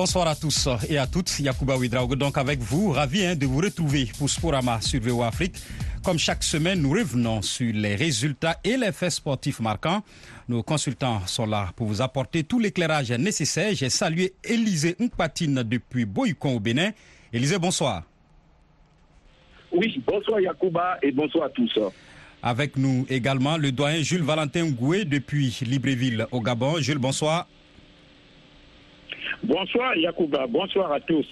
Bonsoir à tous et à toutes. Yacouba Ouidraogo, donc avec vous, ravi hein, de vous retrouver pour Sporama sur VO Afrique. Comme chaque semaine, nous revenons sur les résultats et les faits sportifs marquants. Nos consultants sont là pour vous apporter tout l'éclairage nécessaire. J'ai salué Élisée Mpatine depuis Boycon au Bénin. Élisée, bonsoir. Oui, bonsoir Yacouba et bonsoir à tous. Avec nous également le doyen Jules Valentin Goué depuis Libreville au Gabon. Jules, bonsoir. Bonsoir Yacouba, bonsoir à tous.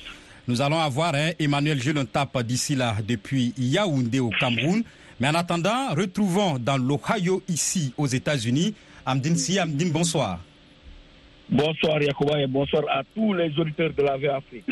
Nous allons avoir hein, Emmanuel Jules Tape d'ici là depuis Yaoundé au Cameroun. Mais en attendant, retrouvons dans l'Ohio ici aux États-Unis Amdine Si. Amdine, bonsoir. Bonsoir Yacouba et bonsoir à tous les auditeurs de la Afrique.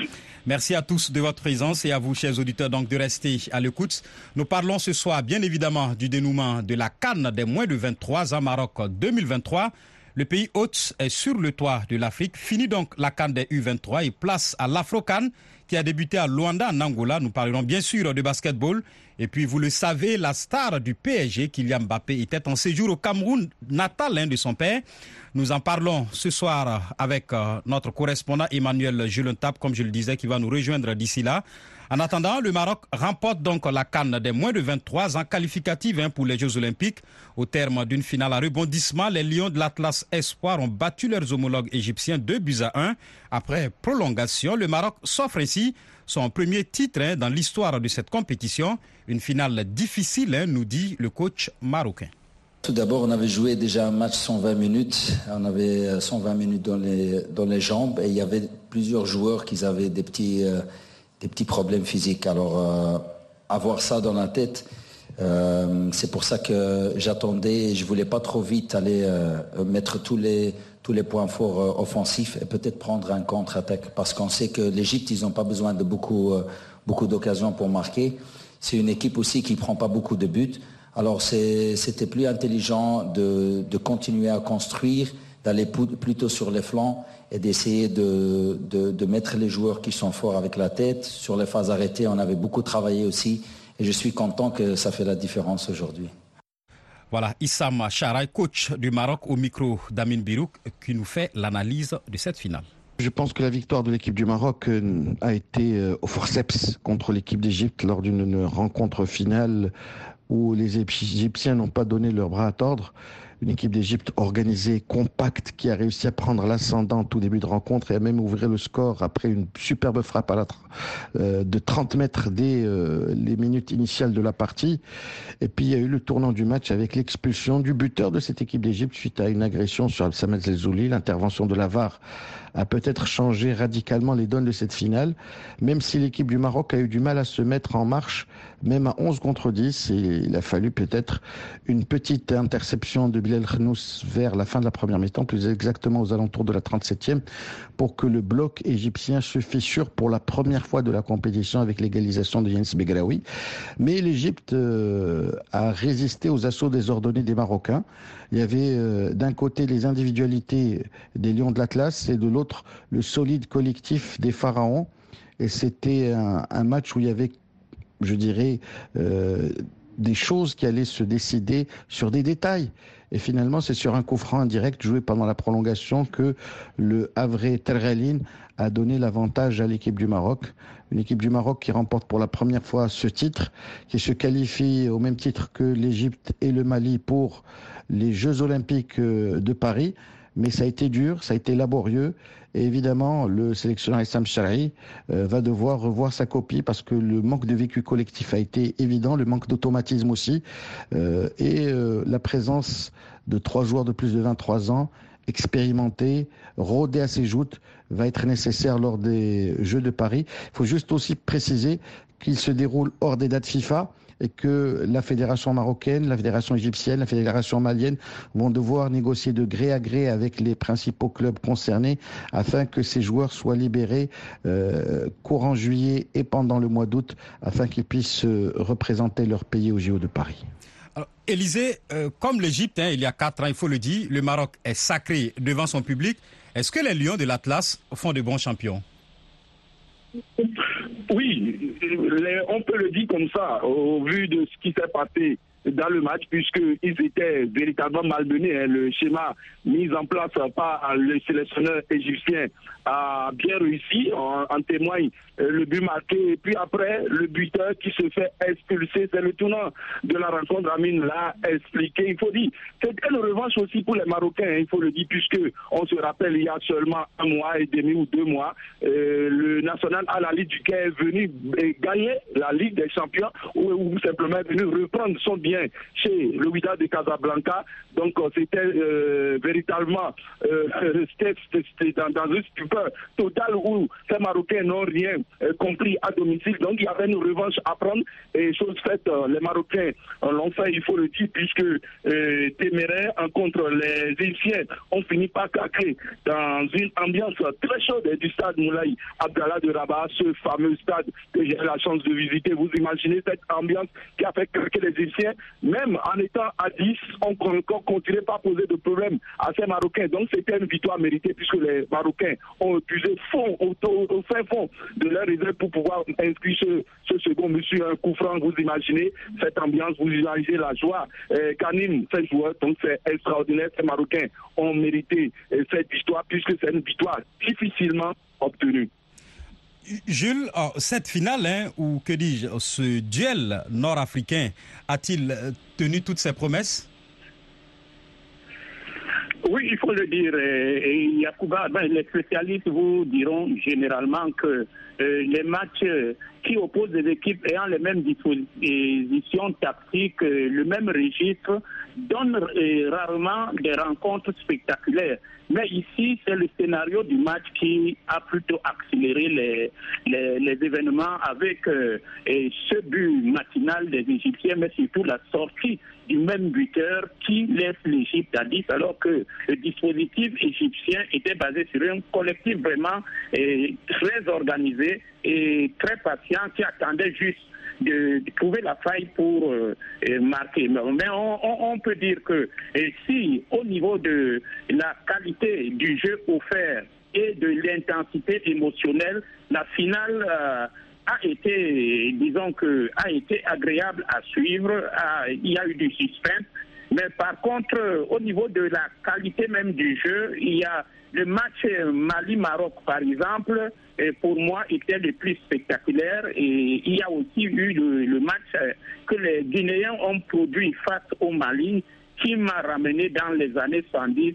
Merci à tous de votre présence et à vous, chers auditeurs, donc de rester à l'écoute. Nous parlons ce soir, bien évidemment, du dénouement de la Cannes des moins de 23 ans Maroc 2023. Le pays hôte est sur le toit de l'Afrique. Fini donc la Cannes des U23 et place à l'Afro-Cannes qui a débuté à Luanda en Angola. Nous parlerons bien sûr de basketball. Et puis, vous le savez, la star du PSG, Kylian Mbappé, était en séjour au Cameroun, natal hein, de son père. Nous en parlons ce soir avec euh, notre correspondant Emmanuel Julentap, comme je le disais, qui va nous rejoindre d'ici là. En attendant, le Maroc remporte donc la canne des moins de 23 ans qualificative hein, pour les Jeux Olympiques. Au terme d'une finale à rebondissement, les Lions de l'Atlas Espoir ont battu leurs homologues égyptiens 2 buts à 1. Après prolongation, le Maroc s'offre ainsi son premier titre hein, dans l'histoire de cette compétition. Une finale difficile, hein, nous dit le coach marocain. Tout d'abord, on avait joué déjà un match 120 minutes. On avait 120 minutes dans les, dans les jambes et il y avait plusieurs joueurs qui avaient des petits... Euh, des petits problèmes physiques. Alors, euh, avoir ça dans la tête, euh, c'est pour ça que j'attendais, je voulais pas trop vite aller euh, mettre tous les, tous les points forts offensifs et peut-être prendre un contre-attaque parce qu'on sait que l'Égypte, ils n'ont pas besoin de beaucoup, beaucoup d'occasions pour marquer. C'est une équipe aussi qui prend pas beaucoup de buts. Alors c'était plus intelligent de, de continuer à construire, d'aller plutôt sur les flancs et d'essayer de, de, mettre les joueurs qui sont forts avec la tête. Sur les phases arrêtées, on avait beaucoup travaillé aussi et je suis content que ça fait la différence aujourd'hui. Voilà, Issam Charay, coach du Maroc au micro d'Amin Birouk, qui nous fait l'analyse de cette finale. Je pense que la victoire de l'équipe du Maroc euh, a été euh, au forceps contre l'équipe d'Égypte lors d'une rencontre finale où les Égyptiens n'ont pas donné leur bras à tordre une équipe d'Égypte organisée, compacte, qui a réussi à prendre l'ascendant tout début de rencontre et à même ouvrir le score après une superbe frappe à euh, de 30 mètres dès euh, les minutes initiales de la partie. Et puis il y a eu le tournant du match avec l'expulsion du buteur de cette équipe d'Égypte suite à une agression sur Samed Zelzouli, l'intervention de la VAR a peut-être changé radicalement les donnes de cette finale, même si l'équipe du Maroc a eu du mal à se mettre en marche, même à 11 contre 10. Et il a fallu peut-être une petite interception de Bilal Vers la fin de la première mi-temps, plus exactement aux alentours de la 37e, pour que le bloc égyptien se fissure pour la première fois de la compétition avec l'égalisation de Jens Begraoui. Mais l'Égypte euh, a résisté aux assauts désordonnés des Marocains. Il y avait euh, d'un côté les individualités des Lions de l'Atlas et de l'autre le solide collectif des Pharaons. Et c'était un, match où il y avait, je dirais, euh, des choses qui allaient se décider sur des détails. Et finalement, c'est sur un coup franc indirect joué pendant la prolongation que le Havre Terrelin a donné l'avantage à l'équipe du Maroc. Une équipe du Maroc qui remporte pour la première fois ce titre, qui se qualifie au même titre que l'Égypte et le Mali pour les Jeux Olympiques euh, de Paris. Mais ça a été dur, ça a été laborieux. Évidemment, le sélectionneur Issam Shari euh, va devoir revoir sa copie parce que le manque de vécu collectif a été évident, le manque d'automatisme aussi. Euh, et la présence de trois joueurs de plus de 23 ans expérimentés, rodés à ses joutes, va être nécessaire lors des Jeux de Paris. Il faut juste aussi préciser qu'ils se déroulent hors des dates FIFA et que la fédération marocaine, la fédération égyptienne, la fédération malienne vont devoir négocier de gré à gré avec les principaux clubs concernés afin que ces joueurs soient libérés euh, courant juillet et pendant le mois d'août afin qu'ils puissent euh, représenter leur pays au JO de Paris. Alors, Élisée, euh, comme l'Égypte, hein, il y a quatre ans, il faut le dire, le Maroc est sacré devant son public. Est-ce que les Lions de l'Atlas font de bons champions? Oui, on peut le dire comme ça, au vu de ce qui s'est passé dans le match puisqu'ils étaient véritablement malmenés. Hein. Le schéma mis en place par le sélectionneur égyptien a bien réussi. En, témoigne euh, le but marqué. Et puis après, le buteur qui se fait expulser. C'est le tournant de la rencontre. Amine l'a expliqué. Il faut dire, c'était une revanche aussi pour les Marocains. Hein, il faut le dire, puisque on se rappelle, il y a seulement un mois et demi ou deux mois, euh, le national à la Ligue du Caire est venu gagner la Ligue des Champions ou, simplement est venu reprendre son bien chez le Wida de Casablanca. Donc euh, c'était véritablement c'était dans, dans une stupeur totale où ces Marocains n'ont rien euh, compris à domicile. Donc il y avait une revanche à prendre. Et chose faite, euh, les Marocains l'ont fait, il faut le dire, puisque euh, Téméraire, contre les Égyptiens, ont fini par craquer dans une ambiance très chaude du stade Moulay Abdallah de Rabat, ce fameux stade que j'ai la chance de visiter. Vous imaginez cette ambiance qui a fait craquer les Égyptiens, même en étant à 10, on encore continué pas poser de problème à ces Marocains. Donc c'était une victoire méritée puisque les Marocains ont épuisé fond, au, fin fond de leur réserve pour pouvoir inscrire ce, second monsieur un coup franc. Vous imaginez cette ambiance, vous imaginez la joie euh, qu'animent ces joueurs. Donc c'est extraordinaire. Ces Marocains ont mérité euh, cette victoire puisque c'est une victoire difficilement obtenue. Jules, oh, cette finale, hein, ou que dis-je, ce duel nord-africain, a-t-il euh, tenu toutes ses promesses? Oui, il faut le dire. Yacouba, ben, les spécialistes vous diront généralement que euh, les matchs qui opposent des équipes ayant les mêmes dispositions tactiques, euh, le même registre, donnent euh, rarement des rencontres spectaculaires. Mais ici, c'est le scénario du match qui a plutôt accéléré les, les, événements avec ce but matinal des Égyptiens, mais surtout la sortie du même buteur qui laisse l'Égypte à 10, alors que le dispositif égyptien était basé sur un collectif vraiment très organisé et très patient qui attendait juste de, trouver la faille pour euh, marquer. Mais on, peut dire que si au niveau de la qualité du jeu offert et de l'intensité émotionnelle, la finale euh, a été, disons que, a été agréable à suivre. il y a eu du suspense. Mais par contre, au niveau de la qualité même du jeu, il y a le match Mali-Maroc, par exemple, et pour moi, était le plus spectaculaire. Et il y a aussi eu le, match que les Guinéens ont produit face au Mali, qui m'a ramené dans les années 70,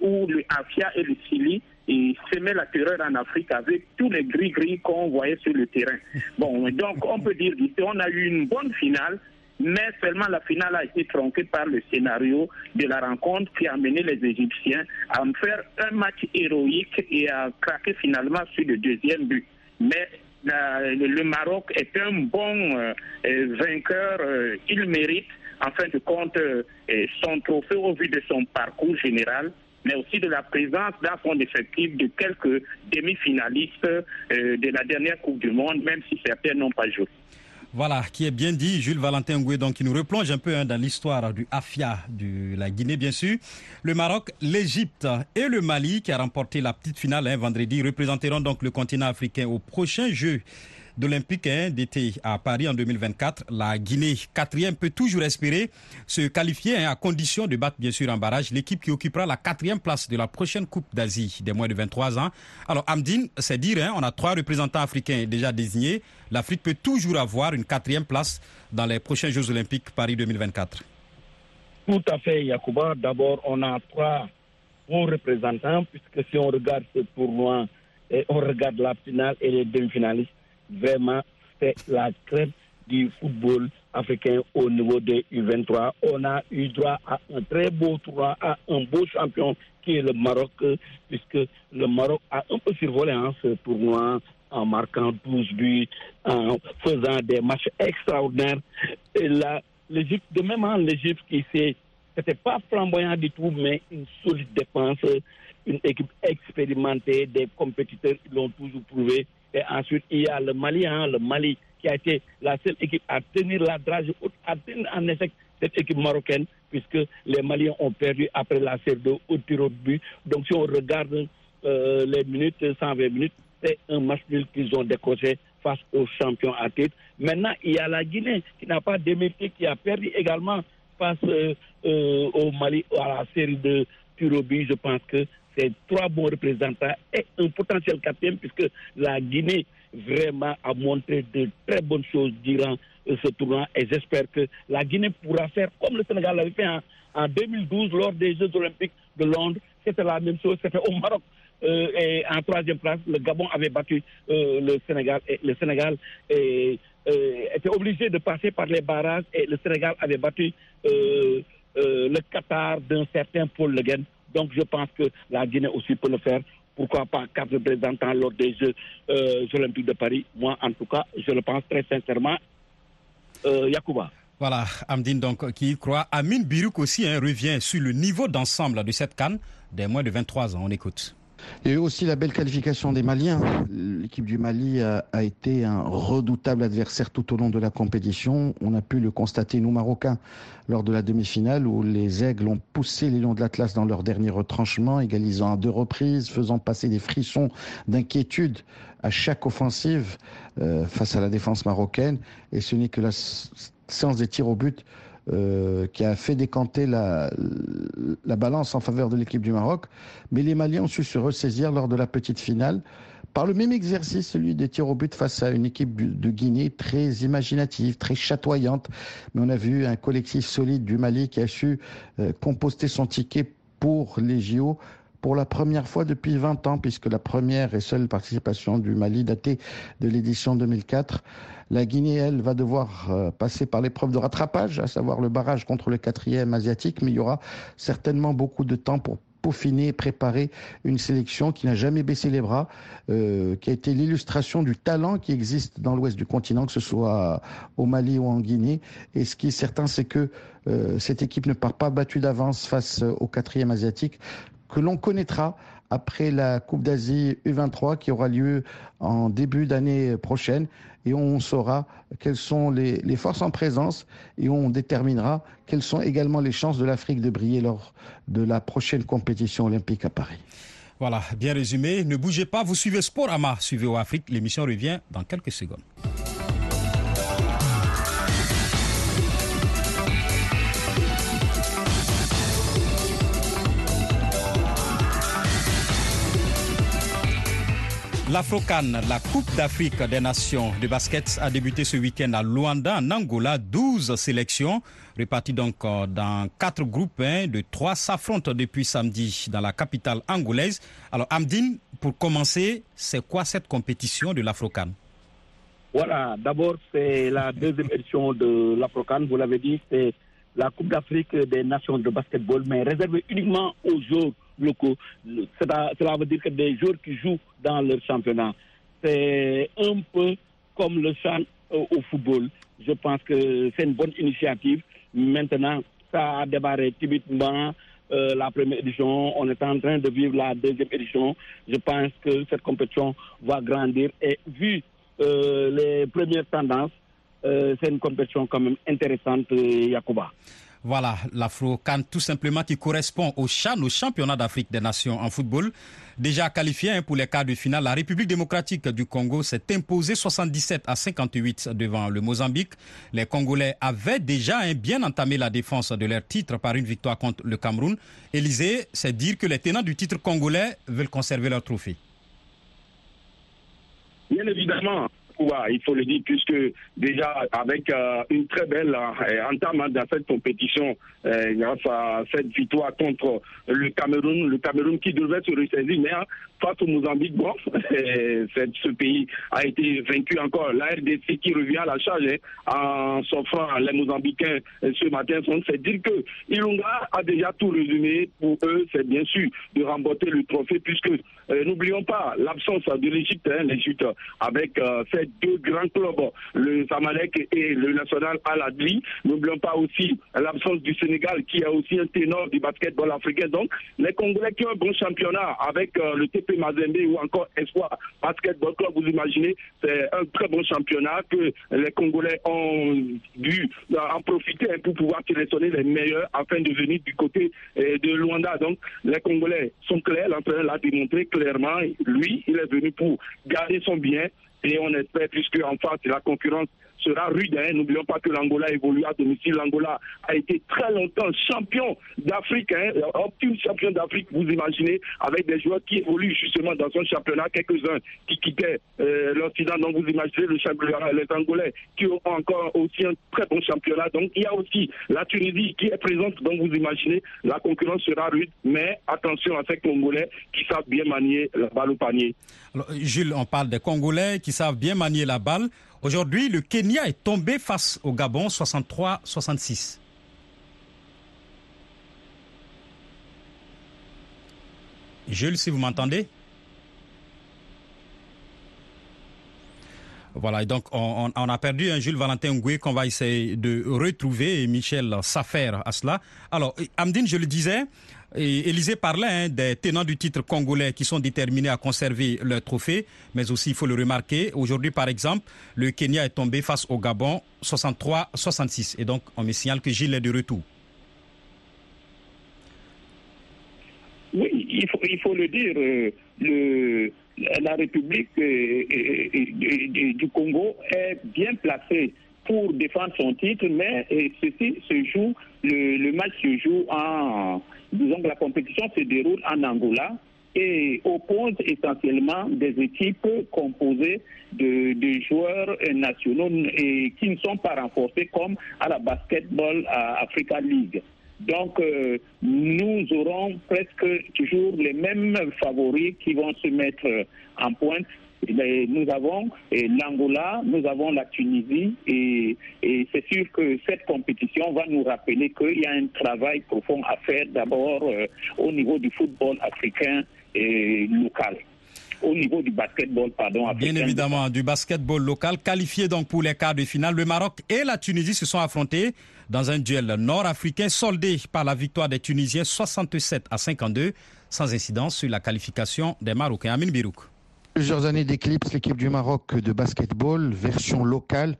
où le Afia et le Chili et semer la terreur en Afrique avec tous les gris-gris qu'on voyait sur le terrain. Bon, donc on peut dire qu'on a eu une bonne finale, mais seulement la finale a été tronquée par le scénario de la rencontre qui a amené les Égyptiens à faire un match héroïque et à craquer finalement sur le deuxième but. Mais le Maroc est un bon euh, euh, vainqueur, euh, il mérite en fin de compte son trophée au vu de son parcours général mais aussi de la présence dans son effectif de quelques demi-finalistes de la dernière Coupe du Monde, même si certains n'ont pas joué. Voilà, qui est bien dit, Jules Valentin Ngoué, donc qui nous replonge un peu hein, dans l'histoire du AFIA de la Guinée, bien sûr. Le Maroc, l'Égypte et le Mali, qui a remporté la petite finale hein, vendredi, représenteront donc le continent africain au prochain jeu d'Olympique hein, d'été à Paris en 2024. La Guinée, quatrième, peut toujours espérer se qualifier à condition de battre bien sûr en barrage l'équipe qui occupera la quatrième place de la prochaine Coupe d'Asie des moins de 23 ans. Alors Amdine, c'est dire, on a trois représentants africains déjà désignés l'Afrique peut toujours avoir une quatrième place dans les prochains Jeux olympiques Paris 2024. Tout à fait, Yacouba. D'abord, on a trois bons représentants, puisque si on regarde ce tournoi et on regarde la finale et les demi-finalistes, vraiment, c'est la crème du football africain au niveau des U23. On a eu droit à un très beau tournoi, à un beau champion qui est le Maroc, puisque le Maroc a un peu survolé hein, ce tournoi en marquant 12 buts, en faisant des matchs extraordinaires. Et l'Égypte, de même en l'Égypte qui s'est, c'était pas flamboyant du tout, mais une solide défense, une équipe expérimentée, des compétiteurs qui l'ont toujours prouvé. Et ensuite, il y a le Mali, hein, le Mali qui a été la seule équipe à tenir la drage, à tenir en échec cette équipe marocaine, puisque les Maliens ont perdu après la série de au. Donc si on regarde euh, les minutes, 120 minutes, c'est un match nul qu'ils ont décroché face aux champions à titre. Maintenant, il y a la Guinée qui n'a pas démérité, qui a perdu également face euh, euh, au Mali à la série de Turobi. Je pense que c'est trois bons représentants et un potentiel quatrième puisque la Guinée vraiment a montré de très bonnes choses durant euh, ce tournoi et j'espère que la Guinée pourra faire comme le Sénégal l'avait fait en, en 2012 lors des Jeux olympiques de Londres. C'était la même chose, c'était au Maroc. Euh, et en troisième place, le Gabon avait battu euh, le Sénégal. Et le Sénégal était obligé de passer par les barrages et le Sénégal avait battu le Qatar d'un certain Paul Le Guen. Donc je pense que la Guinée aussi peut le faire. Pourquoi pas quatre représentants lors des Jeux euh, olympiques de Paris Moi, en tout cas, je le pense très sincèrement. Euh, Yacouba. Voilà, Amdine donc qui y croit. Amine Birouk aussi hein, revient sur le niveau d'ensemble de cette canne des moins de 23 ans. On écoute. Il aussi la belle qualification des Maliens. L'équipe du Mali a, a, été un redoutable adversaire tout au long de la compétition. On a pu le constater, nous Marocains, lors de la demi-finale où les Aigles ont poussé les Lions de l'Atlas dans leur dernier retranchement, égalisant à deux reprises, faisant passer des frissons d'inquiétude à chaque offensive euh, face à la défense marocaine. Et ce n'est que la séance des tirs au but euh, qui a fait décanter la, la balance en faveur de l'équipe du Maroc. Mais les Maliens ont su se ressaisir lors de la petite finale par le même exercice, celui des tirs au but face à une équipe de Guinée très imaginative, très chatoyante. Mais on a vu un collectif solide du Mali qui a su euh, composter son ticket pour les JO pour la première fois depuis 20 ans, puisque la première et seule participation du Mali datée de l'édition 2004. La Guinée, elle, va devoir euh, passer par l'épreuve de rattrapage, à savoir le barrage contre le quatrième asiatique, mais il y aura certainement beaucoup de temps pour peaufiner et préparer une sélection qui n'a jamais baissé les bras, euh, qui a été l'illustration du talent qui existe dans l'ouest du continent, que ce soit au Mali ou en Guinée. Et ce qui est certain, c'est que euh, cette équipe ne part pas battue d'avance face au quatrième asiatique que l'on connaîtra après la Coupe d'Asie U23 qui aura lieu en début d'année prochaine et on saura quelles sont les, forces en présence et on déterminera quelles sont également les chances de l'Afrique de briller lors de la prochaine compétition olympique à Paris. Voilà, bien résumé. Ne bougez pas, vous suivez Sporama, suivez au. L'émission revient dans quelques secondes. L'Afrocan, la Coupe d'Afrique des Nations de basket, a débuté ce week-end à Luanda, en Angola. 12 sélections réparties donc dans quatre groupes hein, de trois s'affrontent depuis samedi dans la capitale angolaise. Alors Amdine, pour commencer, c'est quoi cette compétition de l'Afrocan Voilà, d'abord c'est la deuxième édition de l'Afrocan. Vous l'avez dit, c'est la Coupe d'Afrique des Nations de basketball, mais réservée uniquement aux joueurs locaux. Cela veut dire que des joueurs qui jouent dans leur championnat. C'est un peu comme le chant au football. Je pense que c'est une bonne initiative. Maintenant, ça a démarré timidement. Euh, la première édition, on est en train de vivre la deuxième édition. Je pense que cette compétition va grandir et vu euh, les premières tendances, euh, c'est une compétition quand même intéressante, Yacouba. Voilà, l'Afro-Can tout simplement qui correspond au CHAN, au championnat d'Afrique des Nations en football. Déjà qualifié hein, pour les quarts de finale, la République démocratique du Congo s'est imposée 77 à 58 devant le Mozambique. Les Congolais avaient déjà hein, bien entamé la défense de leur titre par une victoire contre le Cameroun. Élysée, c'est dire que les tenants du titre congolais veulent conserver leur trophée. Bien évidemment, il faut le dire, puisque déjà avec euh, une très belle euh, entame dans cette compétition, euh, grâce à cette victoire contre le Cameroun, le Cameroun qui devait se ressaisir, mais face au Mozambique, ce pays a été vaincu encore. La RDC qui revient à la charge hein, en s'offrant les Mozambicains ce matin, c'est dire que Ilunga a déjà tout résumé. Pour eux, c'est bien sûr de remporter le trophée, puisque n'oublions pas l'absence de l'Égypte, hein, l'Égypte avec cette deux grands clubs, le Samalek et le National Al-Adli. N'oublions pas aussi l'absence du Sénégal qui a aussi un ténor du basketball africain. Donc, les Congolais qui ont un bon championnat avec euh, le TP Mazembe ou encore Espoir Basketball Club, vous imaginez, c'est un très bon championnat que les Congolais ont dû euh, en profiter pour pouvoir sélectionner les meilleurs afin de venir du côté euh, de Luanda. Donc, les Congolais sont clairs, l'entraîneur l'a démontré clairement. Lui, il est venu pour garder son bien et on espère, puisque en face, la concurrence sera rude. Hein. N'oublions pas que l'Angola évolue à domicile. L'Angola a été très longtemps champion d'Afrique, hein. optime champion d'Afrique, vous imaginez, avec des joueurs qui évoluent justement dans son championnat, quelques-uns qui quittaient euh, l'Occident. Donc vous imaginez le championnat, les Angolais qui ont encore aussi un très bon championnat. Donc il y a aussi la Tunisie qui est présente. Donc vous imaginez, la concurrence sera rude, mais attention à ces Congolais qui savent bien manier la balle au panier. Jules, on parle des Congolais qui savent bien manier la balle. Aujourd'hui, le Kenya est tombé face au Gabon 63-66. Jules, si vous m'entendez? Voilà, et donc on, a perdu un Jules Valentin Ngoué qu'on va essayer de retrouver et Michel Safer à cela. Alors, Amdine, je le disais, Élisée parlait hein, des tenants du titre congolais qui sont déterminés à conserver leur trophée, mais aussi, il faut le remarquer, aujourd'hui, par exemple, le Kenya est tombé face au Gabon 63-66. Et donc, on me signale que Gilles est de retour. Oui, il faut, il faut le dire. Euh, le, la République euh, euh, du Congo est bien placée pour défendre son titre, mais ceci se joue, le, match se joue en, disons que la compétition se déroule en Angola et oppose essentiellement des équipes composées de, de, joueurs nationaux et qui ne sont pas renforcés comme à la Basketball Africa League. Donc, euh, nous aurons presque toujours les mêmes favoris qui vont se mettre en pointe. nous avons l'Angola, nous avons la Tunisie et, c'est sûr que cette compétition va nous rappeler qu'il y a un travail profond à faire d'abord euh, au niveau du football africain et local au niveau du basketball, pardon. Bien évidemment, du basketball local, qualifié donc pour les quarts de finale. Le Maroc et la Tunisie se sont affrontés dans un duel nord-africain soldé par la victoire des Tunisiens 67 à 52, sans incidence sur la qualification des Marocains. Amin Birouk. Plusieurs années d'éclipse, l'équipe du Maroc de basketball, version locale,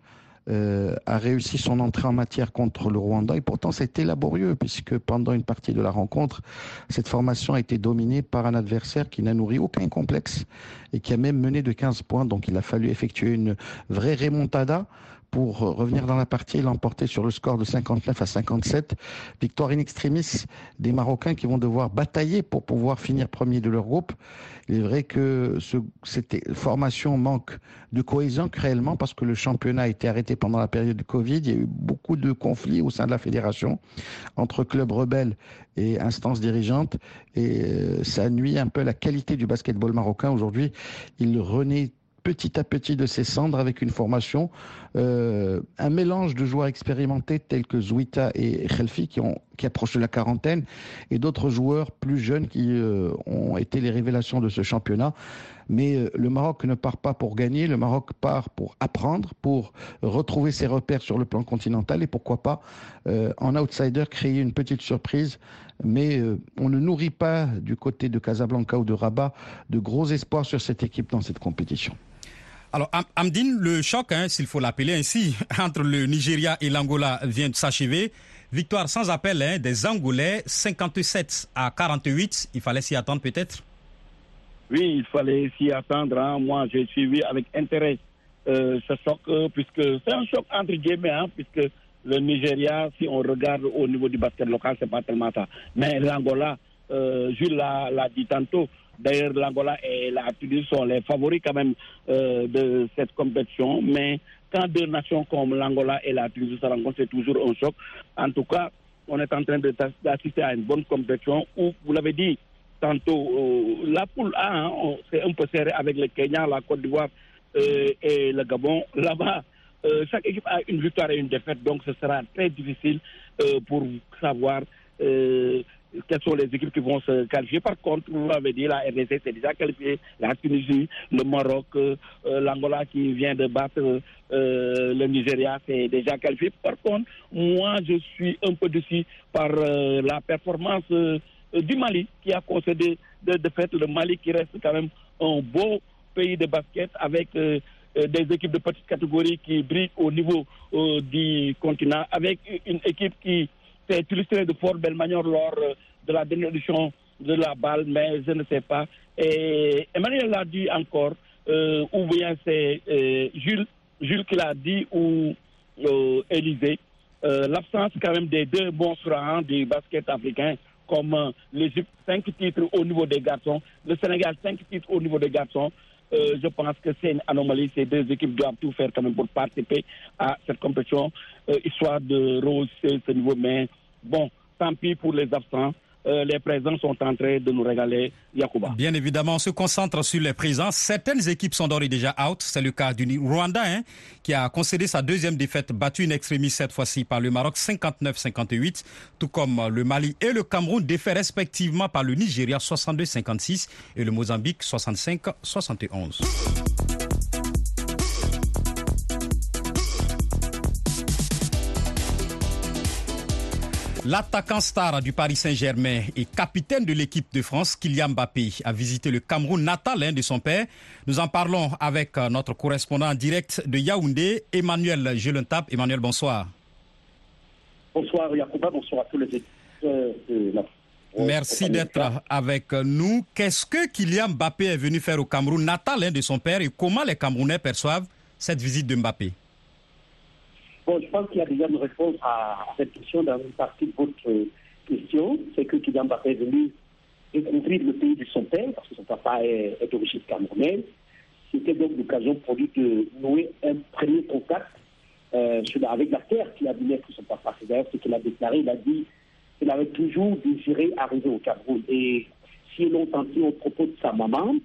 euh, a réussi son entrée en matière contre le Rwanda et pourtant c'était laborieux puisque pendant une partie de la rencontre, cette formation a été dominée par un adversaire qui n'a nourri aucun complexe et qui a même mené de 15 points. Donc il a fallu effectuer une vraie remontada pour revenir dans la partie et l'emporter sur le score de 59 à 57. Victoire in extremis des Marocains qui vont devoir batailler pour pouvoir finir premier de leur groupe. Il est vrai que ce, cette formation manque de cohésion réellement parce que le championnat a été arrêté pendant la période de Covid. Il y a eu beaucoup de conflits au sein de la fédération entre clubs rebelles et instances dirigeantes et euh, ça nuit un peu à la qualité du basketball marocain. Aujourd'hui, il renaît petit à petit de ses cendres avec une formation, euh, un mélange de joueurs expérimentés tels que Zouita et Khelfi qui, ont, approchent de la quarantaine et d'autres joueurs plus jeunes qui euh, ont été les révélations de ce championnat. Mais euh, le Maroc ne part pas pour gagner, le Maroc part pour apprendre, pour retrouver ses repères sur le plan continental et pourquoi pas en outsider créer une petite surprise mais on ne nourrit pas du côté de Casablanca ou de Rabat de gros espoirs sur cette équipe dans cette compétition. Alors, Amdine, le choc, hein, s'il faut l'appeler ainsi, entre le Nigeria et l'Angola vient de s'achever. Victoire sans appel hein, des Angolais, 57 à 48. Il fallait s'y attendre peut-être? Oui, il fallait s'y attendre. Hein. Moi, j'ai suivi avec intérêt euh, ce choc, euh, puisque c'est un choc entre guillemets, puisque le Nigeria, si on regarde au niveau du basket local, c'est pas tellement ça. Mais l'Angola, euh, Jules l'a dit tantôt, D'ailleurs, l'Angola et la Tunisie sont les favoris quand même euh, de cette compétition. Mais quand deux nations comme l'Angola et la Tunisie se rencontrent, c'est toujours un choc. En tout cas, on est en train d'assister à une bonne compétition où, vous l'avez dit tantôt, euh, la poule A, hein, c'est un peu serré avec le Kenya, la Côte d'Ivoire euh, et le Gabon. Là-bas, chaque équipe a une victoire et une défaite, donc ce sera très difficile pour savoir quelles sont les équipes qui vont se qualifier. Par contre, vous l'avez dit, la RDC s'est déjà qualifiée, la Tunisie, le Maroc, euh, l'Angola qui vient de battre euh, le Nigeria s'est déjà qualifié. Par contre, moi, je suis un peu déçu par euh, la performance du Mali qui a concédé de, de fait le Mali qui reste quand même un beau pays de basket avec des équipes de petite catégorie qui brillent au niveau du continent, avec une équipe qui c'est illustré de Fort Belmagnon lors euh, de la dernière de la balle, mais je ne sais pas. Et Emmanuel l'a dit encore, euh, ou bien c'est euh, Jules, Jules qui l'a dit ou euh, l'absence quand même des deux bons francs du basket africain, comme l'Égypte, 5 titres au niveau des garçons, le Sénégal, 5 titres au niveau des garçons. Je pense que c'est une anomalie. Ces deux équipes doivent tout faire quand même pour participer à cette compétition, histoire de rehausser ce niveau. Mais bon, tant pis pour les absents. Euh, les présents sont en train de nous régaler, Yacouba. Bien évidemment, on se concentre sur les présents. Certaines équipes sont d'ores et déjà out. C'est le cas du Rwanda, hein, qui a concédé sa deuxième défaite, battue une extrémiste cette fois-ci par le Maroc 59-58, tout comme le Mali et le Cameroun, défaits respectivement par le Nigeria 62-56 et le Mozambique 65-71. L'attaquant star du Paris Saint-Germain et capitaine de l'équipe de France, Kylian Mbappé, a visité le Cameroun natal hein, de son père. Nous en parlons avec euh, notre correspondant en direct de Yaoundé, Emmanuel Gelentap. Emmanuel, bonsoir. Bonsoir Yacouba, bonsoir à tous les éditeurs de la... Merci d'être avec nous. Qu'est-ce que Kylian Mbappé est venu faire au Cameroun natal hein, de son père et comment les Camerounais perçoivent cette visite de Mbappé? Bon, je pense qu'il y a déjà une réponse à cette question dans une partie de votre question. C'est que Kylian Mbappé est venu découvrir le pays de son père, parce que son papa est, est d'origine camerounaise. C'était donc l'occasion pour lui de nouer un premier contact euh, avec la terre qui a vu naître son papa. C'est d'ailleurs ce qu'il a déclaré. Il a dit qu'il avait toujours désiré arriver au Cameroun. Et si l'on sentit au propos de sa maman,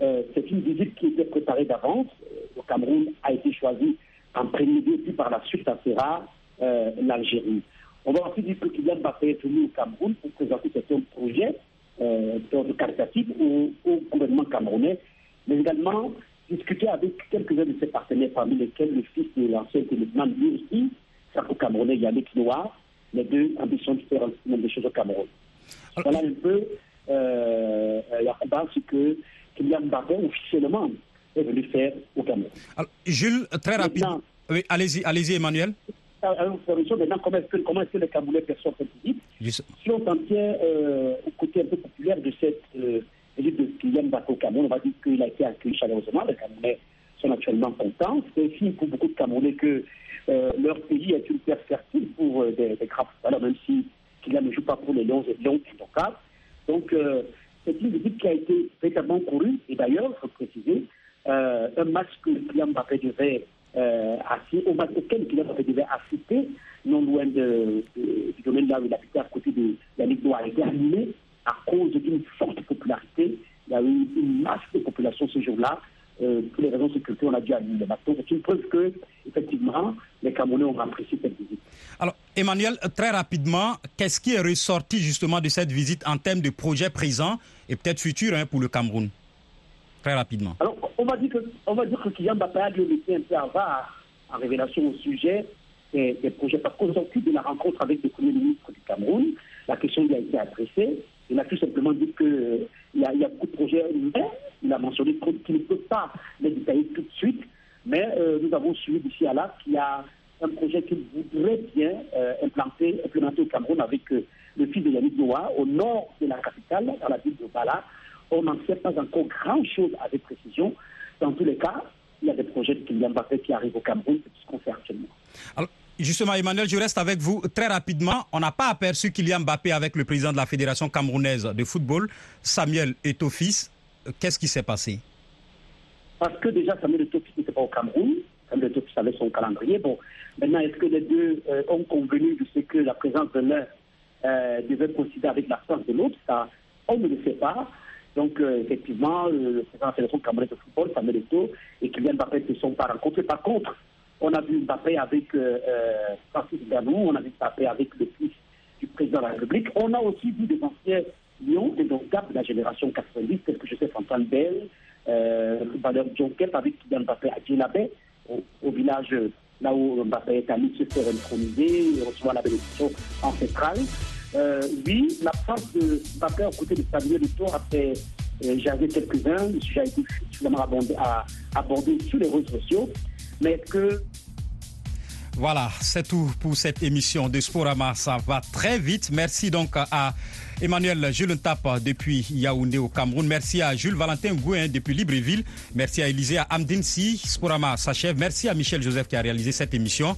euh, c'est une visite qui était préparée d'avance. Euh, Le Cameroun a été choisi en premier lieu, puis par la suite, ça sera euh, l'Algérie. On va aussi dire que Kylian Mbappé est venu au Cameroun pour présenter certains projets euh, d'ordre caritatif au, au gouvernement camerounais, mais également discuter avec quelques-uns de ses partenaires, parmi lesquels le fils de l'ancien tennisman, lui aussi, franco-camerounais Yannick Noir, les deux ambitions différentes même des choses au Cameroun. Voilà un peu, euh, Yacouba, ce que Kylian Mbappé officiellement est venu faire au Cameroun. Alors, Jules, très rapide. Oui, allez-y, allez-y, Emmanuel. Alors, maintenant, comment est-ce que, comment est-ce que les Camerounais perçoivent cette visite Juste- Si on s'en tient euh, au côté un peu populaire de cette euh, visite de Kylian Mbappé au Cameroun, on va dire qu'il a été accueilli chaleureusement. Les Camerounais sont actuellement contents. C'est aussi pour beaucoup de Camerounais que euh, leur pays est une terre fertile pour euh, des, des grands footballeurs, même si Kylian ne joue pas pour les Lions et Lions intouchables. Donc, euh, c'est une visite qui a été véritablement courue. Et d'ailleurs, il faut préciser, euh, un match que Kylian Mbappé devait euh, assister, au match auquel Kylian Mbappé devait assister, non loin de, de- du domaine là où il habitait à côté de Yannick Noir, a été annulé à cause d'une forte popularité. Il y a eu une masse de population ce jour-là. Euh, pour les raisons de sécurité, on a dû annuler. Donc, c'est une preuve que, effectivement, les Camerounais ont apprécié cette visite. Alors, Emmanuel, très rapidement, qu'est-ce qui est ressorti justement de cette visite en termes de projets présents et peut-être futurs hein, pour le Cameroun? Très rapidement. Alors, on va dire que, va dire que Kylian Mbappé dû laisser un peu avare en révélation au sujet des, projets. Parce qu'au sorti de la rencontre avec le Premier ministre du Cameroun, la question lui a été adressée. Il a tout simplement dit qu'il y, a- il y a beaucoup de projets, mais il a mentionné qu'il ne peut pas les détailler tout de suite. Mais euh, nous avons suivi d'ici à là qu'il y a un projet qu'il voudrait bien euh, implanter, implémenter au Cameroun avec euh, le fils de Yannick Noah, au nord de la capitale, dans la ville de Bala. On n'en sait pas encore grand-chose avec précision. Dans tous les cas, il y a des projets de Kylian Mbappé qui arrivent au Cameroun, c'est ce qu'on fait actuellement. Alors, justement, Emmanuel, je reste avec vous très rapidement. On n'a pas aperçu Kylian Mbappé avec le président de la Fédération camerounaise de football, Samuel Etofis. Qu'est-ce qui s'est passé? Parce que déjà, Samuel Etofis n'était pas au Cameroun. Samuel Etofis avait son calendrier. Bon, maintenant, est-ce que les deux euh, ont convenu de ce que la présence de l'un euh, devait coïncider avec l'absence de l'autre? Ça, on ne le sait pas. Donc, euh, effectivement, le président de la Fédération camerounaise de football, Samuel Eto'o, et Kylian Mbappé ne sont pas rencontrés. Par contre, on a vu Mbappé avec euh, euh, Francis Ganou, on a vu Mbappé avec le fils du président de la République. On a aussi vu des anciens lions, des notables de la génération 90, tels que Joseph Antoine Bell, euh, Valeur Jonquet, avec Kylian Mbappé à Djilabé, au, au village là où Mbappé est allé se faire introniser recevoir la bénédiction ancestrale. Euh, oui, l'absence de Mbappé aux côtés de Samuel Eto'o a fait euh, jaser quelques-uns. Le sujet a été suffisamment abordé, à- abordé sur les réseaux sociaux. Mais que Voilà, c'est tout pour cette émission de Sporama. Ça va très vite. Merci donc à Emmanuel Jules Tap depuis Yaoundé au Cameroun. Merci à Jules Valentin Gouin depuis Libreville. Merci à Élisée Amdinsi. Sporama s'achève. Merci à Michel Joseph qui a réalisé cette émission.